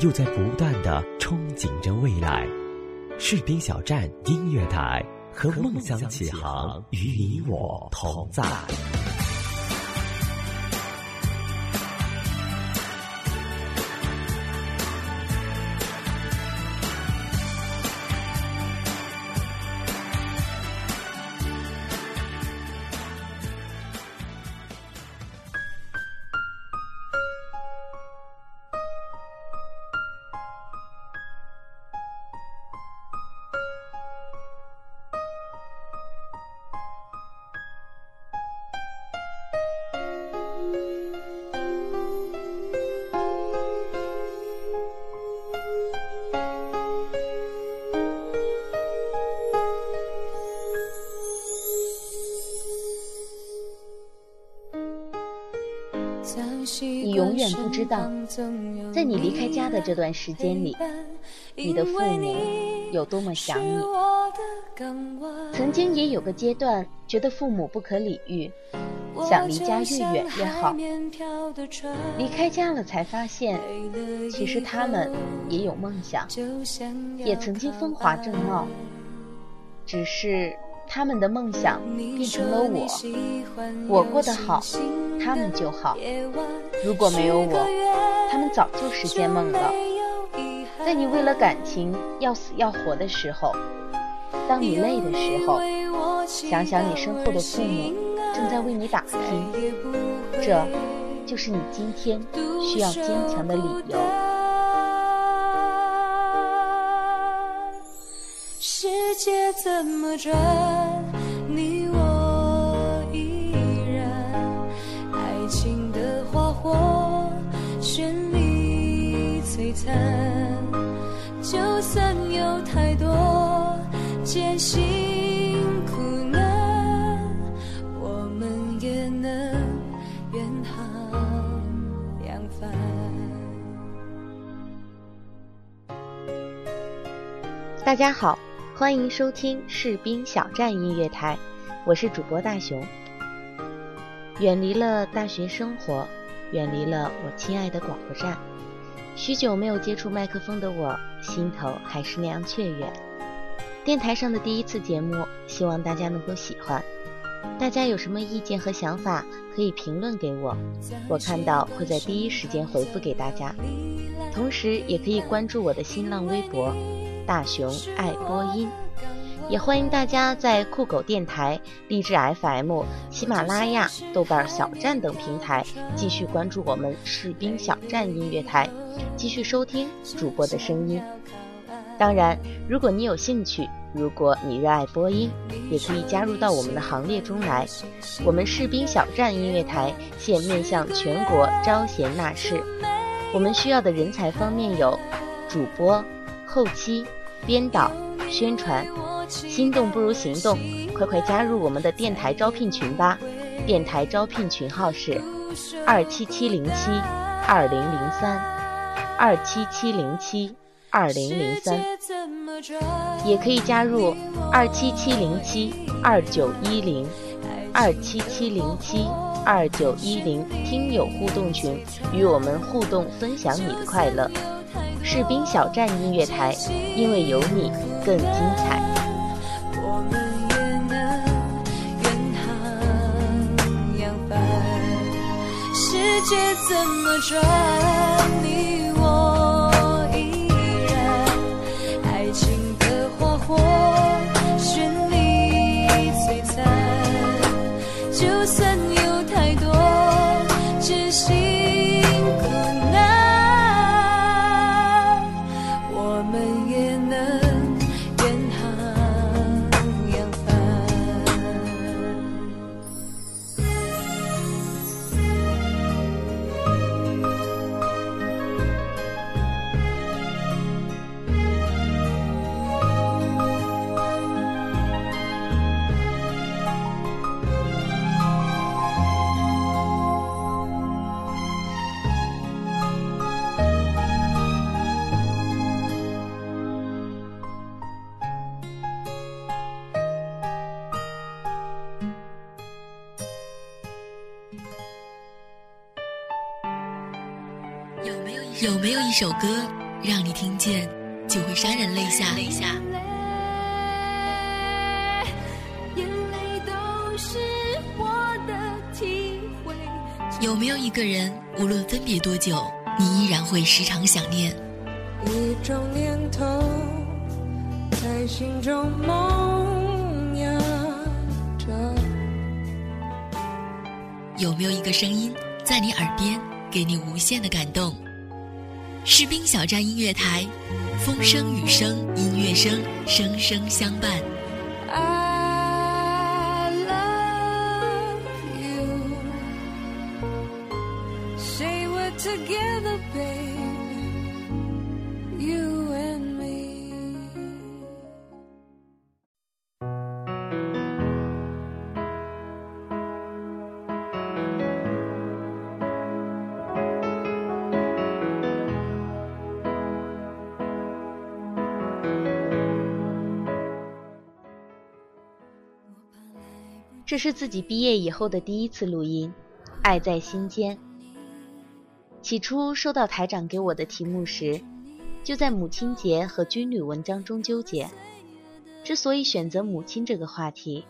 又在不断的憧憬着未来，士兵小站音乐台和梦想起航，与你我同在。你永远不知道，在你离开家的这段时间里，你的父母有多么想你。曾经也有个阶段，觉得父母不可理喻，想离家越远越好。离开家了，才发现，其实他们也有梦想，也曾经风华正茂，只是。他们的梦想变成了我，我过得好，他们就好。如果没有我，他们早就实现梦了。在你为了感情要死要活的时候，当你累的时候，想想你身后的父母正在为你打拼，这就是你今天需要坚强的理由。世界怎么转，就算有太多艰辛苦难，我们也能远航扬帆。大家好。欢迎收听士兵小站音乐台，我是主播大熊。远离了大学生活，远离了我亲爱的广播站，许久没有接触麦克风的我，心头还是那样雀跃。电台上的第一次节目，希望大家能够喜欢。大家有什么意见和想法，可以评论给我，我看到会在第一时间回复给大家。同时，也可以关注我的新浪微博。大熊爱播音，也欢迎大家在酷狗电台、励志 FM、喜马拉雅、豆瓣小站等平台继续关注我们士兵小站音乐台，继续收听主播的声音。当然，如果你有兴趣，如果你热爱播音，也可以加入到我们的行列中来。我们士兵小站音乐台现面向全国招贤纳士，我们需要的人才方面有主播。后期、编导、宣传，心动不如行动，快快加入我们的电台招聘群吧！电台招聘群号是二七七零七二零零三二七七零七二零零三，也可以加入二七七零七二九一零二七七零七二九一零听友互动群，与我们互动分享你的快乐。士兵小站音乐台，因为有你更精彩。界怎么转，你有没有一首歌让你听见就会潸然泪下？有没有一个人，无论分别多久，你依然会时常想念？一种念头在心中萌芽着。有没有一个声音在你耳边，给你无限的感动？士兵小站音乐台，风声雨声音乐声，声声相伴。I love you. Say we're together, baby. 这是自己毕业以后的第一次录音，《爱在心间》。起初收到台长给我的题目时，就在母亲节和军旅文章中纠结。之所以选择母亲这个话题，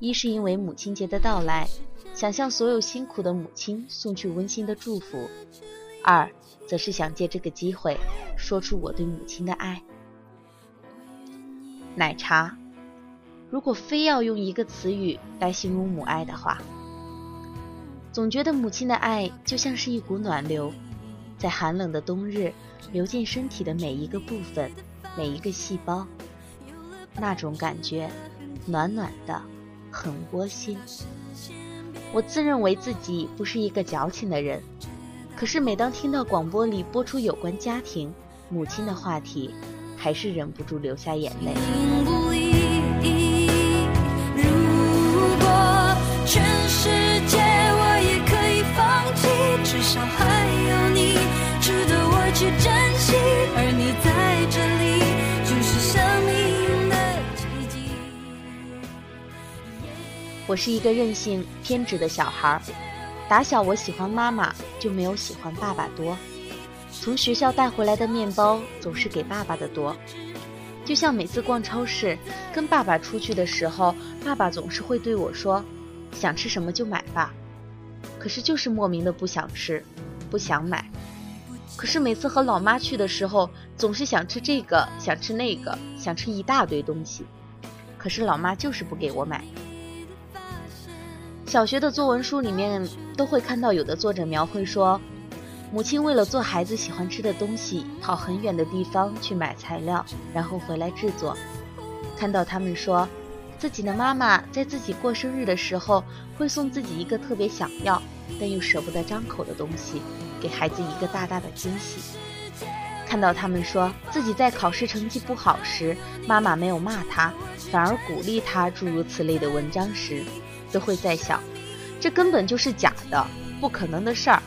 一是因为母亲节的到来，想向所有辛苦的母亲送去温馨的祝福；二，则是想借这个机会说出我对母亲的爱。奶茶。如果非要用一个词语来形容母爱的话，总觉得母亲的爱就像是一股暖流，在寒冷的冬日流进身体的每一个部分、每一个细胞，那种感觉暖暖的，很窝心。我自认为自己不是一个矫情的人，可是每当听到广播里播出有关家庭、母亲的话题，还是忍不住流下眼泪。全世界我也可以放弃，至少还有你值得我去珍惜，而你在这里就是生命的。我是一个任性偏执的小孩儿，打小我喜欢妈妈，就没有喜欢爸爸多。从学校带回来的面包总是给爸爸的多，就像每次逛超市跟爸爸出去的时候，爸爸总是会对我说：“想吃什么就买吧。”可是就是莫名的不想吃，不想买。可是每次和老妈去的时候，总是想吃这个，想吃那个，想吃一大堆东西。可是老妈就是不给我买。小学的作文书里面都会看到有的作者描绘说，母亲为了做孩子喜欢吃的东西，跑很远的地方去买材料，然后回来制作。看到他们说，自己的妈妈在自己过生日的时候，会送自己一个特别想要但又舍不得张口的东西，给孩子一个大大的惊喜。看到他们说自己在考试成绩不好时，妈妈没有骂他，反而鼓励他，诸如此类的文章时，都会在想，这根本就是假的，不可能的事儿。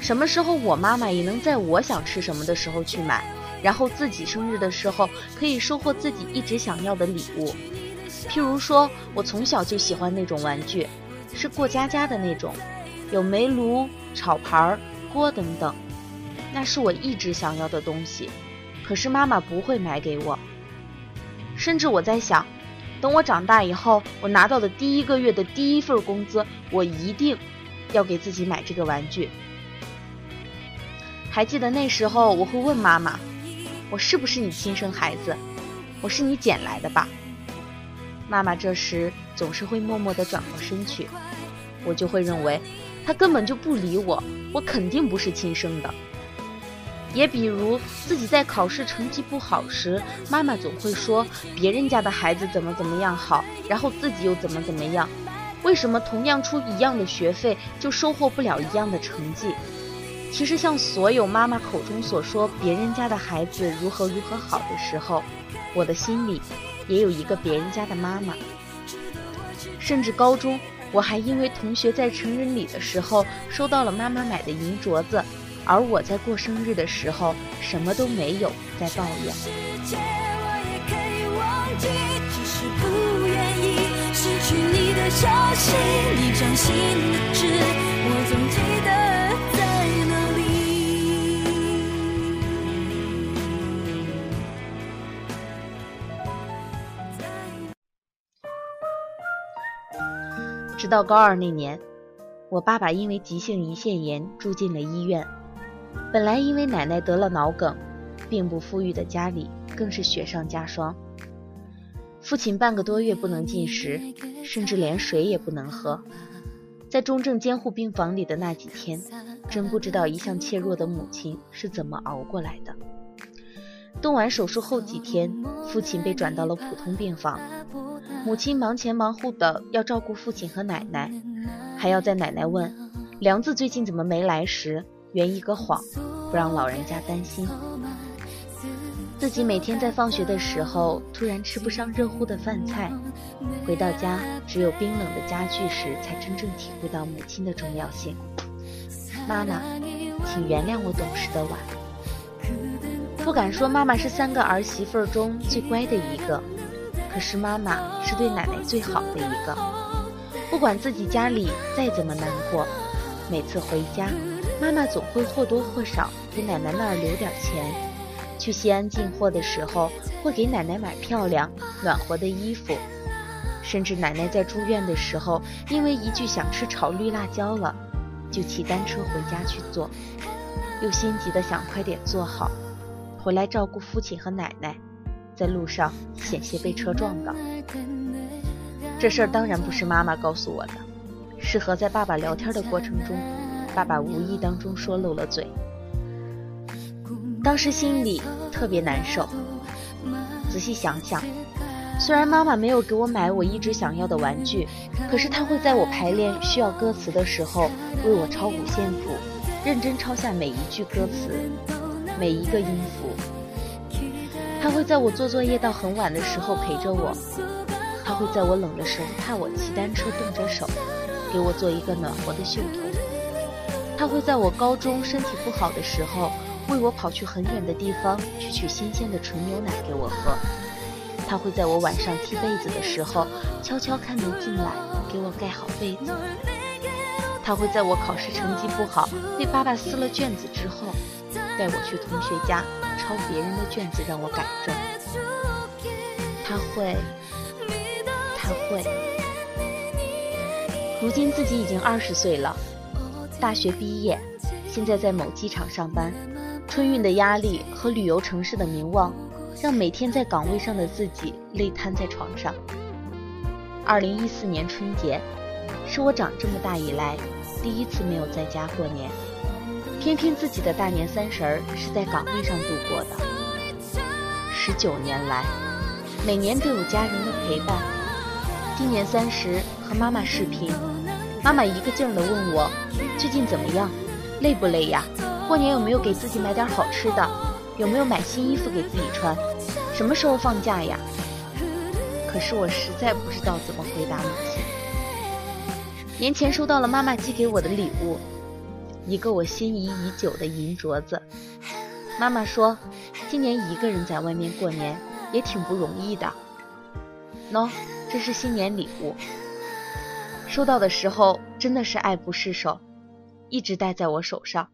什么时候我妈妈也能在我想吃什么的时候去买，然后自己生日的时候可以收获自己一直想要的礼物？譬如说，我从小就喜欢那种玩具，是过家家的那种，有煤炉、炒盘、锅等等。那是我一直想要的东西，可是妈妈不会买给我。甚至我在想，等我长大以后，我拿到的第一个月的第一份工资，我一定要给自己买这个玩具。还记得那时候，我会问妈妈：“我是不是你亲生孩子？我是你捡来的吧？”妈妈这时总是会默默地转过身去，我就会认为，她根本就不理我，我肯定不是亲生的。也比如自己在考试成绩不好时，妈妈总会说别人家的孩子怎么怎么样好，然后自己又怎么怎么样。为什么同样出一样的学费，就收获不了一样的成绩？其实，像所有妈妈口中所说别人家的孩子如何如何好的时候，我的心里也有一个别人家的妈妈。甚至高中，我还因为同学在成人礼的时候收到了妈妈买的银镯子。而我在过生日的时候什么都没有，在抱怨。世界我也可以忘记，只是不愿意失去你的消息，你掌心的痣，我总记得到高二那年，我爸爸因为急性胰腺炎住进了医院。本来因为奶奶得了脑梗，并不富裕的家里更是雪上加霜。父亲半个多月不能进食，甚至连水也不能喝。在重症监护病房里的那几天，真不知道一向怯弱的母亲是怎么熬过来的。动完手术后几天，父亲被转到了普通病房，母亲忙前忙后的要照顾父亲和奶奶，还要在奶奶问梁子最近怎么没来时圆一个谎，不让老人家担心。自己每天在放学的时候突然吃不上热乎的饭菜，回到家只有冰冷的家具时，才真正体会到母亲的重要性。妈妈，请原谅我懂事的晚。不敢说妈妈是三个儿媳妇中最乖的一个，可是妈妈是对奶奶最好的一个。不管自己家里再怎么难过，每次回家，妈妈总会或多或少给奶奶那儿留点钱。去西安进货的时候，会给奶奶买漂亮、暖和的衣服，甚至奶奶在住院的时候，因为一句想吃炒绿辣椒了，就骑单车回家去做，又心急的想快点做好，回来照顾父亲和奶奶，在路上险些被车撞到。这事儿当然不是妈妈告诉我的，是和在爸爸聊天的过程中，爸爸无意当中说漏了嘴。当时心里特别难受。仔细想想，虽然妈妈没有给我买我一直想要的玩具，可是她会在我排练需要歌词的时候为我抄五线谱，认真抄下每一句歌词，每一个音符。他会在我做作业到很晚的时候陪着我。他会在我冷的时候怕我骑单车冻着手，给我做一个暖和的袖头。他会在我高中身体不好的时候。为我跑去很远的地方去取新鲜的纯牛奶给我喝，他会在我晚上踢被子的时候悄悄开门进来给我盖好被子。他会在我考试成绩不好被爸爸撕了卷子之后，带我去同学家抄别人的卷子让我改正。他会，他会。如今自己已经二十岁了，大学毕业，现在在某机场上班。春运的压力和旅游城市的名望，让每天在岗位上的自己累瘫在床上。二零一四年春节，是我长这么大以来第一次没有在家过年，偏偏自己的大年三十儿是在岗位上度过的。十九年来，每年都有家人的陪伴。今年三十和妈妈视频，妈妈一个劲儿的问我最近怎么样，累不累呀？过年有没有给自己买点好吃的？有没有买新衣服给自己穿？什么时候放假呀？可是我实在不知道怎么回答母亲。年前收到了妈妈寄给我的礼物，一个我心仪已久的银镯子。妈妈说，今年一个人在外面过年也挺不容易的。喏，这是新年礼物。收到的时候真的是爱不释手，一直戴在我手上。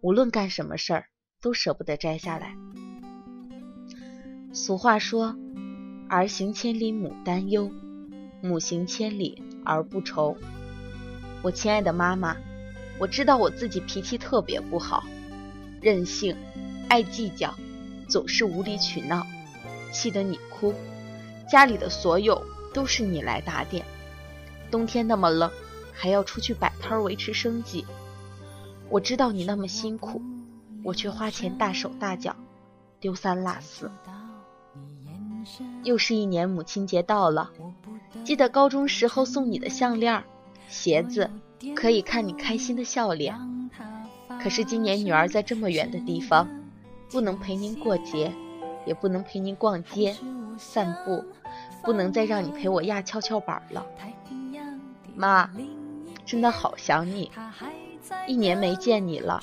无论干什么事儿，都舍不得摘下来。俗话说：“儿行千里母担忧，母行千里儿不愁。”我亲爱的妈妈，我知道我自己脾气特别不好，任性，爱计较，总是无理取闹，气得你哭。家里的所有都是你来打点，冬天那么冷，还要出去摆摊维持生计。我知道你那么辛苦，我却花钱大手大脚，丢三落四。又是一年母亲节到了，记得高中时候送你的项链、鞋子，可以看你开心的笑脸。可是今年女儿在这么远的地方，不能陪您过节，也不能陪您逛街、散步，不能再让你陪我压跷跷板了。妈，真的好想你。一年没见你了，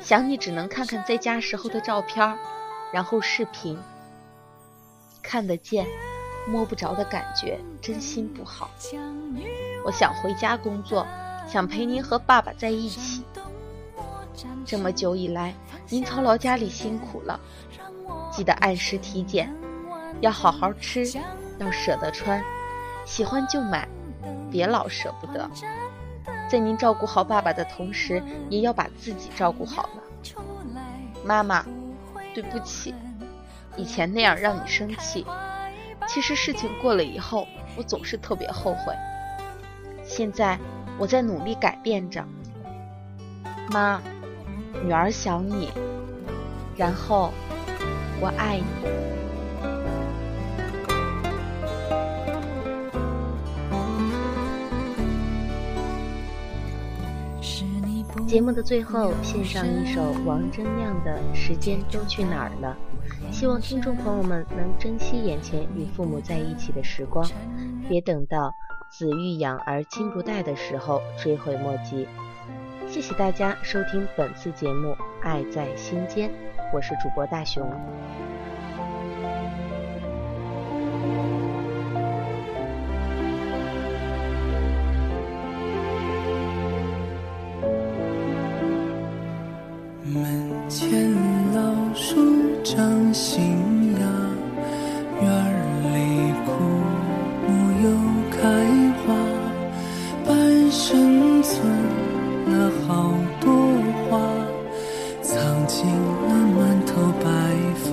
想你只能看看在家时候的照片，然后视频。看得见，摸不着的感觉，真心不好。我想回家工作，想陪您和爸爸在一起。这么久以来，您操劳家里辛苦了，记得按时体检，要好好吃，要舍得穿，喜欢就买，别老舍不得，在您照顾好爸爸的同时，也要把自己照顾好了。妈妈，对不起，以前那样让你生气。其实事情过了以后，我总是特别后悔。现在我在努力改变着。妈，女儿想你，然后我爱你。节目的最后，献上一首王铮亮的《时间都去哪儿了》，希望听众朋友们能珍惜眼前与父母在一起的时光，别等到子欲养而亲不待的时候追悔莫及。谢谢大家收听本次节目《爱在心间》，我是主播大熊。存了好多话，藏进了满头白发。